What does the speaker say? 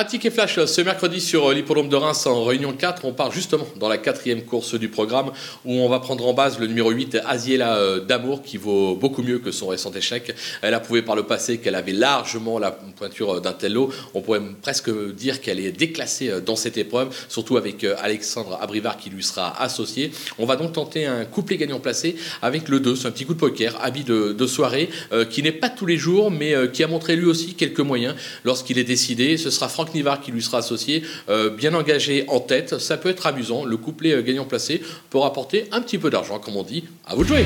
Un ticket flash ce mercredi sur l'hippodrome de Reims en réunion 4. On part justement dans la quatrième course du programme où on va prendre en base le numéro 8, Aziela euh, Damour, qui vaut beaucoup mieux que son récent échec. Elle a prouvé par le passé qu'elle avait largement la pointure d'un tel lot. On pourrait presque dire qu'elle est déclassée euh, dans cette épreuve, surtout avec euh, Alexandre Abrivard qui lui sera associé. On va donc tenter un couplet gagnant placé avec le 2, c'est un petit coup de poker, habit de, soirée, qui n'est pas tous les jours, mais qui a montré lui aussi quelques moyens lorsqu'il est décidé. Ce sera Franck Qui lui sera associé, euh, bien engagé en tête. Ça peut être amusant. Le couplet euh, gagnant placé peut rapporter un petit peu d'argent, comme on dit. À vous de jouer!